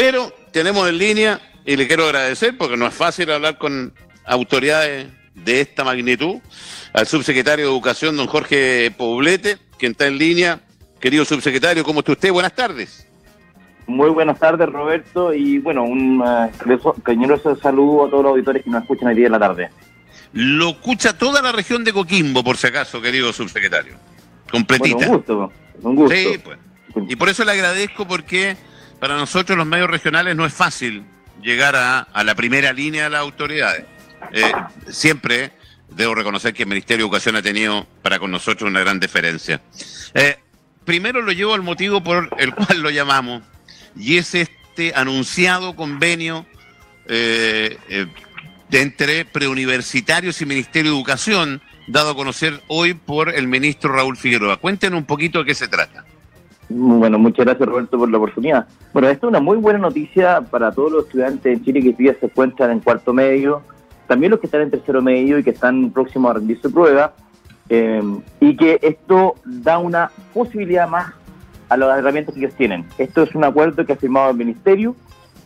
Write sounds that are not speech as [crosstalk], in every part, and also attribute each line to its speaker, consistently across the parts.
Speaker 1: Pero tenemos en línea, y le quiero agradecer porque no es fácil hablar con autoridades de esta magnitud, al subsecretario de Educación, don Jorge Poblete, quien está en línea. Querido subsecretario, ¿cómo está usted? Buenas tardes.
Speaker 2: Muy buenas tardes, Roberto, y bueno, un uh, cariñoso saludo a todos los auditores que nos escuchan hoy día en la tarde.
Speaker 1: Lo escucha toda la región de Coquimbo, por si acaso, querido subsecretario. Completita.
Speaker 2: Bueno, un gusto, un gusto.
Speaker 1: Sí, pues. Y por eso le agradezco porque para nosotros los medios regionales no es fácil llegar a, la primera línea de las autoridades. Eh, siempre debo reconocer que el Ministerio de Educación ha tenido para con nosotros una gran diferencia. Eh, primero lo llevo al motivo por el cual lo llamamos, y es este anunciado convenio eh, eh, entre preuniversitarios y Ministerio de Educación, dado a conocer hoy por el ministro Raúl Figueroa. Cuéntenos un poquito de qué se trata.
Speaker 2: Bueno, muchas gracias Roberto por la oportunidad. Bueno, esto es una muy buena noticia para todos los estudiantes en Chile que hoy se encuentran en cuarto medio, también los que están en tercero medio y que están próximos a rendir su prueba, eh, y que esto da una posibilidad más a las herramientas que ellos tienen. Esto es un acuerdo que ha firmado el Ministerio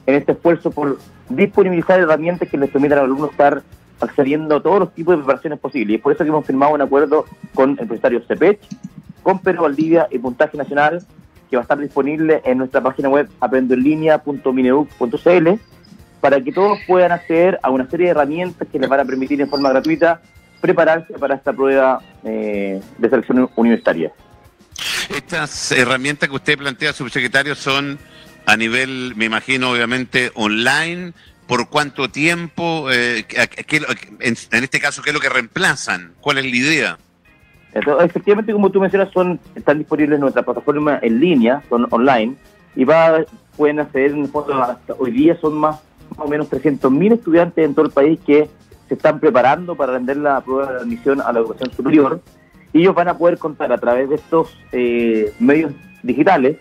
Speaker 2: en este esfuerzo por disponibilizar herramientas que les permitan a los alumnos estar accediendo a todos los tipos de preparaciones posibles. Y es por eso que hemos firmado un acuerdo con el empresario CEPECH, con Pedro Valdivia y Puntaje Nacional, que va a estar disponible en nuestra página web aprendoenlinea.mineduc.cl para que todos puedan acceder a una serie de herramientas que les van a permitir en forma gratuita prepararse para esta prueba eh, de selección universitaria.
Speaker 1: Estas herramientas que usted plantea, subsecretario, son a nivel, me imagino, obviamente, online. ¿Por cuánto tiempo? Eh, en, este caso, ¿qué es lo que reemplazan? ¿Cuál es la idea?
Speaker 2: Efectivamente, como tú mencionas, son están disponibles en nuestra plataforma en línea, son online, y va, pueden acceder, en fondo, hasta hoy día son más, o menos 300.000 estudiantes en todo el país que se están preparando para render la prueba de admisión a la educación superior y ellos van a poder contar a través de estos eh, medios digitales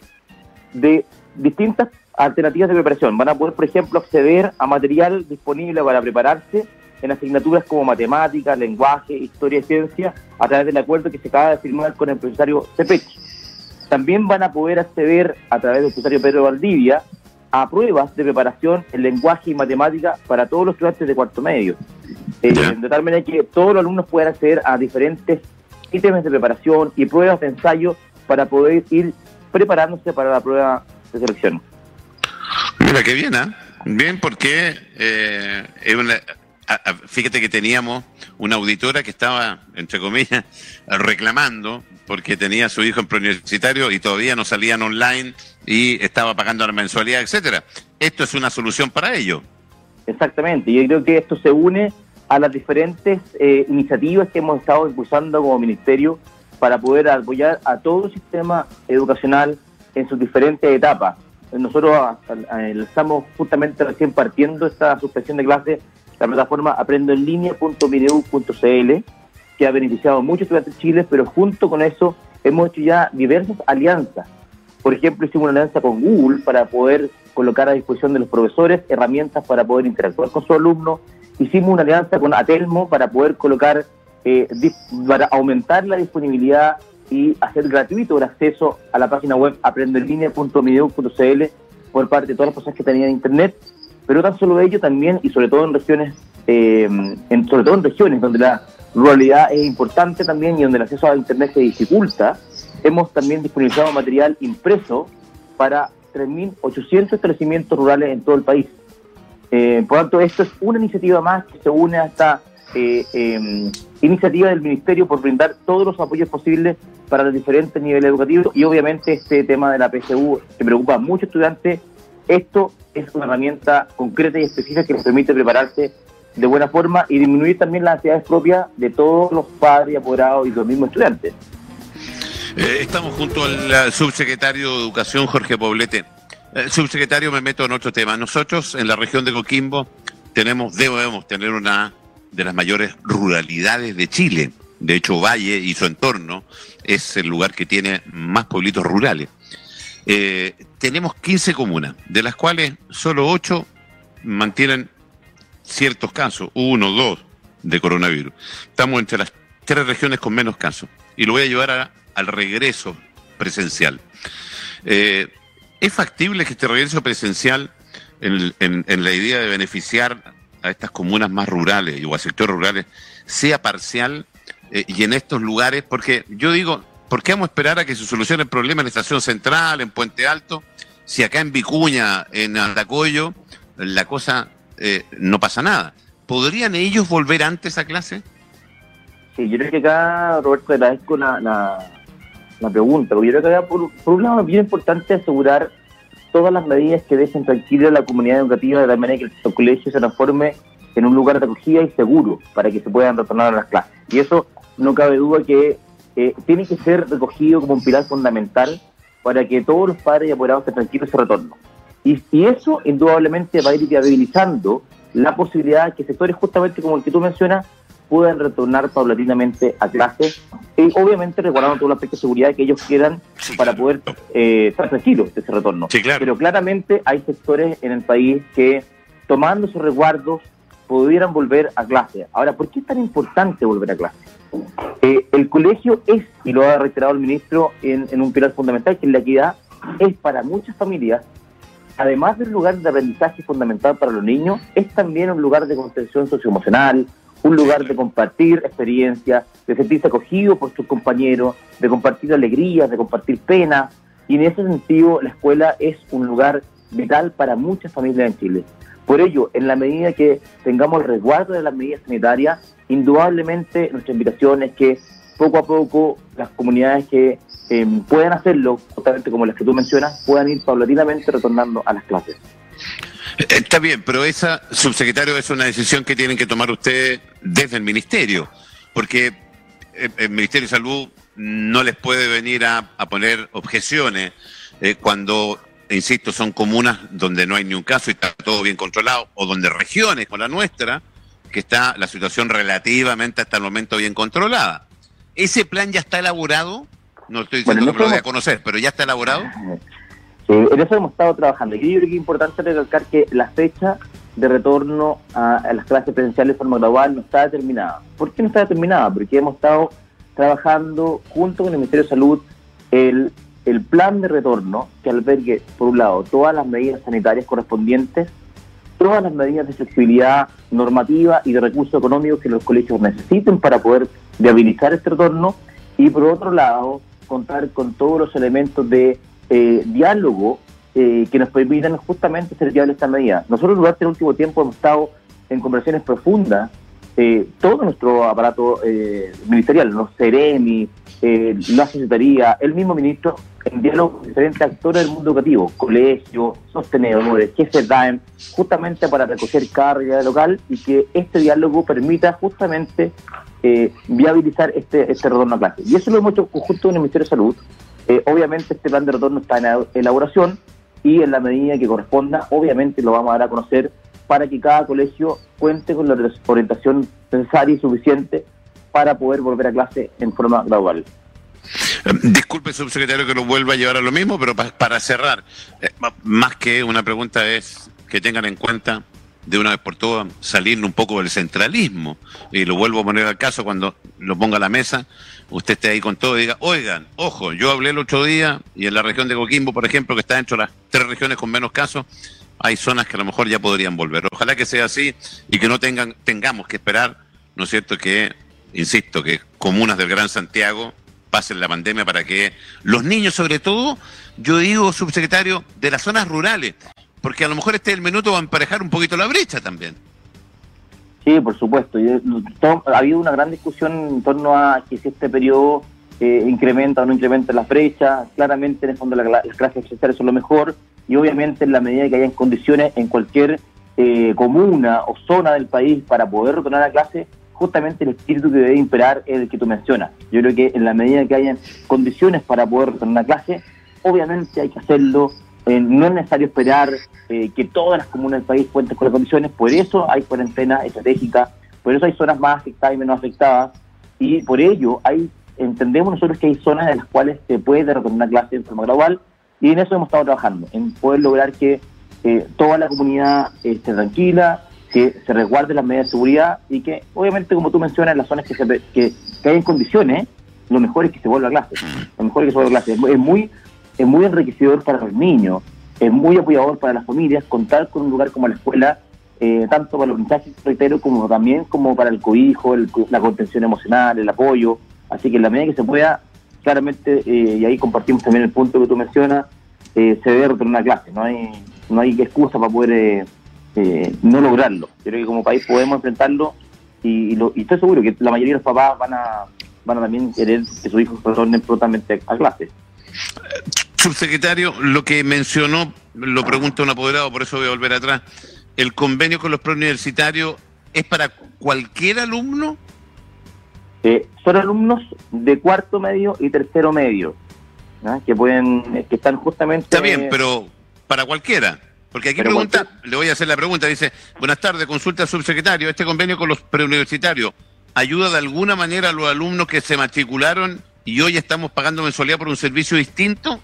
Speaker 2: de distintas alternativas de preparación. Van a poder, por ejemplo, acceder a material disponible para prepararse en asignaturas como matemáticas, lenguaje, historia y ciencia, a través del acuerdo que se acaba de firmar con el empresario Cepech. También van a poder acceder a través del empresario Pedro Valdivia a pruebas de preparación en lenguaje y matemática para todos los estudiantes de cuarto medio. Eh, de tal manera que todos los alumnos puedan acceder a diferentes ítems de preparación y pruebas de ensayo para poder ir preparándose para la prueba de selección.
Speaker 1: Mira, qué bien, ¿eh? Bien, porque eh, fíjate que teníamos una auditora que estaba, entre comillas, [laughs] reclamando porque tenía su hijo en preuniversitario y todavía no salían online y estaba pagando la mensualidad, etcétera. Esto es una solución para ello.
Speaker 2: Exactamente, yo creo que esto se une a las diferentes eh, iniciativas que hemos estado impulsando como ministerio para poder apoyar a todo el sistema educacional en sus diferentes etapas. Nosotros estamos justamente recién partiendo esta suspensión de clases, la plataforma aprendoenlinea.minedu.cl, que ha beneficiado a muchos estudiantes de Chile, pero junto con eso hemos hecho ya diversas alianzas. Por ejemplo, hicimos una alianza con Google para poder colocar a disposición de los profesores herramientas para poder interactuar con sus alumnos. Hicimos una alianza con Atelmo para poder colocar, eh, para aumentar la disponibilidad y hacer gratuito el acceso a la página web aprendoenlinea.mideus.cl por parte de todas las personas que tenían internet, pero tan solo ello también y sobre todo en regiones, eh, sobre todo en regiones donde la ruralidad es importante también y donde el acceso a internet se dificulta, hemos también disponibilizado material impreso para 3.800 establecimientos rurales en todo el país. Eh, por lo tanto, esto es una iniciativa más que se une a esta eh, em, iniciativa del Ministerio por brindar todos los apoyos posibles para los diferentes niveles educativos y obviamente este tema de la PSU que preocupa a muchos estudiantes. Esto es una herramienta concreta y específica que les permite prepararse de buena forma y disminuir también las ansiedades propias de todos los padres, apoderados y los mismos estudiantes.
Speaker 1: Eh, estamos junto al subsecretario de Educación, Jorge Poblete. Eh, subsecretario, me meto en otro tema. Nosotros en la región de Coquimbo tenemos, debemos tener una de las mayores ruralidades de Chile. De hecho, Valle y su entorno es el lugar que tiene más pueblitos rurales. Eh, tenemos 15 comunas, de las cuales solo 8 mantienen ciertos casos, uno, dos de coronavirus. Estamos entre las tres regiones con menos casos. Y lo voy a llevar a al regreso presencial. Eh, ¿Es factible que este regreso presencial en, la idea de beneficiar a estas comunas más rurales o a sectores rurales sea parcial eh, y en estos lugares, porque yo digo, ¿por qué vamos a esperar a que se solucione el problema en la estación central, en Puente Alto, si acá en Vicuña, en Andacoyo, la cosa eh, no pasa nada? ¿Podrían ellos volver antes a clase?
Speaker 2: Sí, yo creo que acá, Roberto, agradezco la, la, pregunta, porque yo creo que acá, por, un lado, es bien importante asegurar todas las medidas que dejen tranquila la comunidad educativa de la manera que el colegio se transforme en un lugar de acogida y seguro para que se puedan retornar a las clases. Y eso no cabe duda que eh, tiene que ser recogido como un pilar fundamental para que todos los padres y apoderados estén tranquilos ese retorno. Y, y, eso indudablemente va a ir viabilizando la posibilidad de que sectores justamente como el que tú mencionas puedan retornar paulatinamente a clases y obviamente resguardando todo el aspecto de seguridad que ellos quieran para poder eh, estar tranquilos de ese retorno. Pero claramente hay sectores en el país que tomando sus resguardos pudieran volver a clase. Ahora, ¿por qué es tan importante volver a clase? Eh, el colegio es, y lo ha reiterado el ministro en, un pilar fundamental, que es la equidad, es para muchas familias además del lugar de aprendizaje fundamental para los niños, es también un lugar de contención socioemocional, un lugar de compartir experiencias, de sentirse acogido por sus compañeros, de compartir alegrías, de compartir penas. Y en ese sentido, la escuela es un lugar vital para muchas familias en Chile. Por ello, en la medida que tengamos el resguardo de las medidas sanitarias, indudablemente nuestra invitación es que poco a poco las comunidades que eh, puedan hacerlo, justamente como las que tú mencionas, puedan ir paulatinamente retornando a las clases.
Speaker 1: Eh, está bien, pero esa, subsecretario, es una decisión que tienen que tomar ustedes desde el ministerio, porque eh, el Ministerio de Salud no les puede venir a, poner objeciones eh, cuando, insisto, son comunas donde no hay ni un caso y está todo bien controlado, o donde regiones como la nuestra, que está la situación relativamente hasta el momento bien controlada. ¿Ese plan ya está elaborado? No estoy diciendo que lo voy a conocer, pero ya está elaborado.
Speaker 2: Eh, en eso hemos estado trabajando. Y yo creo que es importante recalcar que la fecha de retorno a, las clases presenciales de forma global no está determinada. ¿Por qué no está determinada? Porque hemos estado trabajando junto con el Ministerio de Salud el, el plan de retorno que albergue, por un lado, todas las medidas sanitarias correspondientes, todas las medidas de flexibilidad normativa y de recursos económicos que los colegios necesiten para poder viabilizar este retorno, y por otro lado, contar con todos los elementos de eh, diálogo eh, que nos permitan justamente ser viable esta medida. Nosotros durante el último tiempo hemos estado en conversaciones profundas, eh, todo nuestro aparato ministerial, los CEREMI, la Secretaría, el mismo ministro, en diálogo con diferentes actores del mundo educativo, colegios, sostenedores, jefes DAEM, justamente para recoger realidad local y que este diálogo permita justamente viabilizar este, este retorno a clase. Y eso lo hemos hecho junto con el Ministerio de Salud, eh, obviamente este plan de retorno está en elaboración y en la medida que corresponda, obviamente lo vamos a dar a conocer para que cada colegio cuente con la orientación necesaria y suficiente para poder volver a clase en forma gradual.
Speaker 1: Eh, disculpe, subsecretario, que lo vuelva a llevar a lo mismo, pero para cerrar, eh, más que una pregunta es que tengan en cuenta de una vez por todas salir un poco del centralismo. Y lo vuelvo a poner al caso cuando lo ponga a la mesa, usted esté ahí con todo y diga, oigan, ojo, yo hablé el otro día y en la región de Coquimbo, por ejemplo, que está dentro de las tres regiones con menos casos, hay zonas que a lo mejor ya podrían volver. Ojalá que sea así y que no tengan, tengamos que esperar, ¿no es cierto?, que, insisto, que comunas del Gran Santiago pasen la pandemia para que los niños, sobre todo, yo digo, subsecretario, de las zonas rurales, porque a lo mejor este el minuto va a emparejar un poquito la brecha también.
Speaker 2: Sí, por supuesto. ha habido una gran discusión en torno a si este periodo eh, incrementa o no incrementa las brechas. Claramente, en el fondo, las clases sociales son lo mejor y obviamente en la medida que hayan condiciones en cualquier eh, comuna o zona del país para poder retornar a clase, justamente el espíritu que debe imperar es el que tú mencionas. Yo creo que en la medida que hayan condiciones para poder retornar a clase, obviamente hay que hacerlo eh, no es necesario esperar eh, que todas las comunas del país cuenten con las condiciones, por eso hay cuarentena estratégica, por eso hay zonas más afectadas y menos afectadas, y por ello hay entendemos nosotros que hay zonas en las cuales se puede retornar una clase de forma gradual, y en eso hemos estado trabajando, en poder lograr que eh, toda la comunidad esté tranquila, que se resguarde las medidas de seguridad y que, obviamente, como tú mencionas, en las zonas que, se, que, que hay en condiciones, lo mejor es que se vuelva a clase. Lo mejor es que se vuelva a clase. Es muy es muy enriquecedor para los niños es muy apoyador para las familias contar con un lugar como la escuela, eh, tanto para los mensajes, reitero, como también como para el cobijo, la contención emocional, el apoyo. Así que en la medida que se pueda, claramente, eh, y ahí compartimos también el punto que tú mencionas, eh, se debe retornar a clase. No hay, no hay excusa para poder no lograrlo. Creo que como país podemos enfrentarlo y, y, estoy seguro que la mayoría de los papás van a, van a también querer que sus hijos retornen prontamente a clase.
Speaker 1: Subsecretario, lo que mencionó, lo pregunta un apoderado, por eso voy a volver atrás. ¿El convenio con los preuniversitarios es para cualquier alumno?
Speaker 2: Eh, son alumnos de cuarto medio y tercero medio, que pueden, que están justamente.
Speaker 1: Está bien, pero para cualquiera. Porque aquí pregunta, le voy a hacer la pregunta, dice, buenas tardes, consulta subsecretario, este convenio con los preuniversitarios, ¿ayuda de alguna manera a los alumnos que se matricularon y hoy estamos pagando mensualidad por un servicio distinto?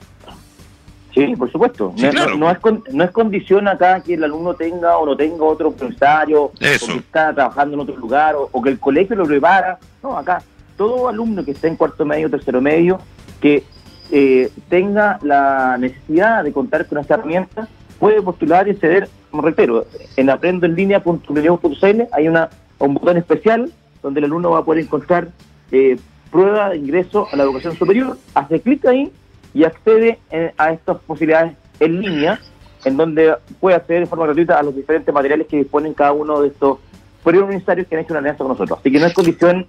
Speaker 2: Sí, por supuesto. no, es, no es condición acá que el alumno tenga o no tenga otro profesorario, o que está trabajando en otro lugar, o, que el colegio lo prepara. No, acá, todo alumno que esté en cuarto medio, tercero medio, que eh, tenga la necesidad de contar con esta herramienta, puede postular y acceder, como reitero, en aprendoenlinea.cl hay una, un botón especial donde el alumno va a poder encontrar eh, prueba de ingreso a la educación superior, hace clic ahí y accede a estas posibilidades en línea, en donde puede acceder de forma gratuita a los diferentes materiales que disponen cada uno de estos periodos universitarios que han hecho una alianza con nosotros. Así que no es condición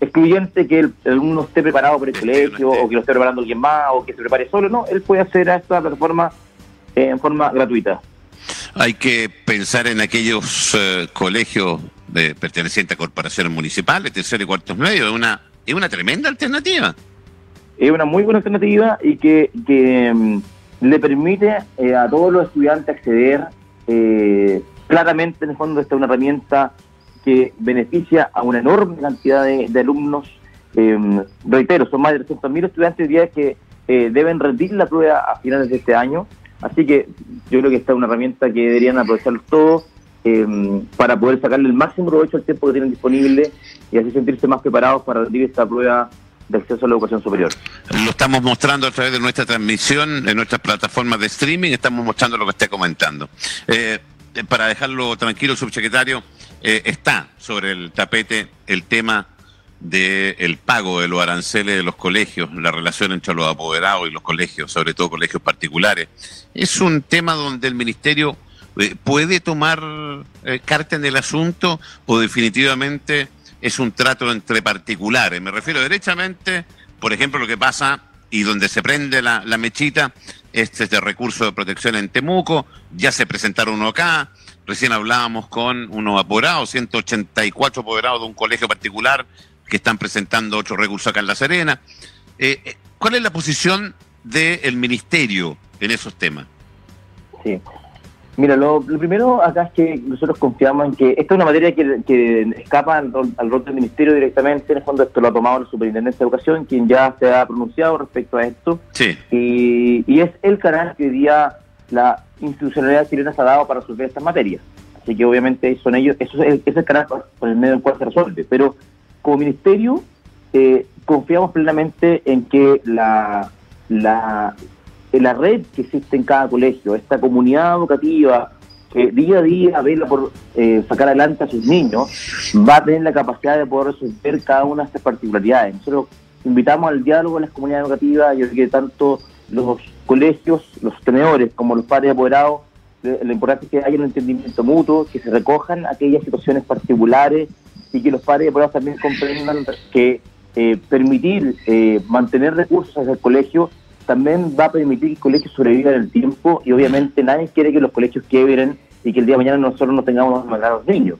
Speaker 2: excluyente que el, alumno esté preparado por el colegio o que lo esté preparando alguien más o que se prepare solo, no, él puede acceder a esta plataforma eh, en forma gratuita.
Speaker 1: Hay que pensar en aquellos eh, colegios de, pertenecientes a corporaciones municipales, tercero y cuartos medios, es una, es una tremenda alternativa
Speaker 2: es una muy buena alternativa y que, mm, le permite eh, a todos los estudiantes acceder eh, claramente, en el fondo, esta es una herramienta que beneficia a una enorme cantidad de, alumnos. Eh, reitero, son más de 300.000 estudiantes día que deben rendir la prueba a finales de este año. Así que yo creo que esta es una herramienta que deberían aprovechar todos para poder sacarle el máximo provecho al tiempo que tienen disponible y así sentirse más preparados para rendir esta prueba de acceso a la educación superior.
Speaker 1: Lo estamos mostrando a través de nuestra transmisión, en nuestras plataformas de streaming, estamos mostrando lo que está comentando. Eh, para dejarlo tranquilo, subsecretario, eh, está sobre el tapete el tema del pago de los aranceles de los colegios, la relación entre los apoderados y los colegios, sobre todo colegios particulares. Es un tema donde el Ministerio eh, puede tomar carta en el asunto o definitivamente es un trato entre particulares. Me refiero derechamente, por ejemplo, lo que pasa y donde se prende la, mechita, este es de recurso de protección en Temuco, ya se presentaron uno acá, recién hablábamos con unos apoderados, 184 apoderados de un colegio particular que están presentando otro recurso acá en La Serena. Eh, eh, ¿Cuál es la posición del ministerio en esos temas?
Speaker 2: Sí, Mira, lo, primero acá es que nosotros confiamos en que esta es una materia que, escapa al rol, del Ministerio directamente. En el fondo, esto lo ha tomado la Superintendencia de Educación, quien ya se ha pronunciado respecto a esto.
Speaker 1: Sí.
Speaker 2: Y, es el canal que hoy día la institucionalidad chilena se ha dado para resolver estas materias. Así que, obviamente, son ellos, eso es el, canal por el medio del cual se resuelve. Pero, como Ministerio, eh, confiamos plenamente en que la, la la red que existe en cada colegio, esta comunidad educativa que día a día vela por eh, sacar adelante a sus niños, va a tener la capacidad de poder resolver cada una de estas particularidades. Nosotros invitamos al diálogo en las comunidades educativas, yo creo que tanto los colegios, los tenedores, como los padres apoderados, lo importante es que haya un entendimiento mutuo, que se recojan aquellas situaciones particulares y que los padres apoderados también comprendan que eh, permitir eh, mantener recursos hacia el colegio también va a permitir que el colegio sobreviva en el tiempo y obviamente nadie quiere que los colegios quiebren y que el día de mañana nosotros no tengamos a niños.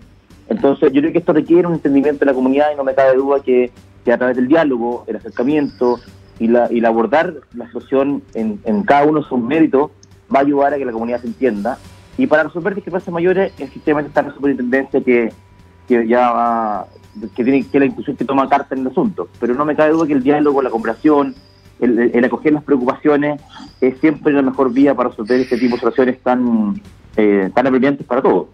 Speaker 2: Entonces yo creo que esto requiere un entendimiento de la comunidad y no me cabe duda que, a través del diálogo, el acercamiento y la, y abordar la situación en, cada uno de sus méritos va a ayudar a que la comunidad se entienda. Y para resolver discrepancias mayores, el sistema está la superintendencia que, que ya va, que tiene que la institución que toma carta en el asunto. Pero no me cabe duda que el diálogo, la comprensión, el, acoger las preocupaciones es siempre la mejor vía para resolver este tipo de situaciones tan, eh, tan apremiantes para todos.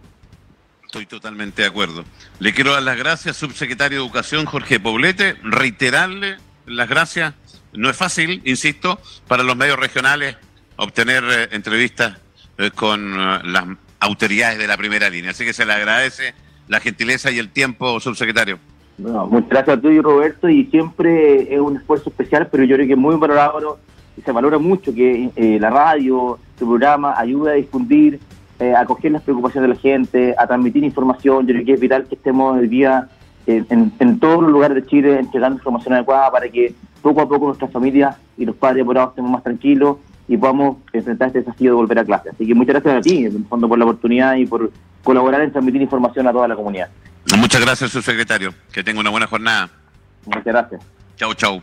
Speaker 1: Estoy totalmente de acuerdo. Le quiero dar las gracias, subsecretario de Educación Jorge Poblete, reiterarle las gracias. No es fácil, insisto, para los medios regionales obtener eh, entrevistas eh, con eh, las autoridades de la primera línea. Así que se le agradece la gentileza y el tiempo, subsecretario.
Speaker 2: Muchas gracias a ti, Roberto, y siempre es un esfuerzo especial, pero yo creo que es muy valorado y se valora mucho que eh, la radio, tu programa, ayuda a difundir, a coger las preocupaciones de la gente, a transmitir información. Yo creo que es vital que estemos el día en, en, todos los lugares de Chile entregando información adecuada para que poco a poco nuestras familias y los padres apurados estemos más tranquilos y podamos enfrentar este desafío de volver a clase. Así que muchas gracias a ti, en el fondo, por la oportunidad y por colaborar en transmitir información a toda la comunidad.
Speaker 1: Muchas gracias, subsecretario. Que tenga una buena jornada.
Speaker 2: Muchas gracias.
Speaker 1: Chau, chau.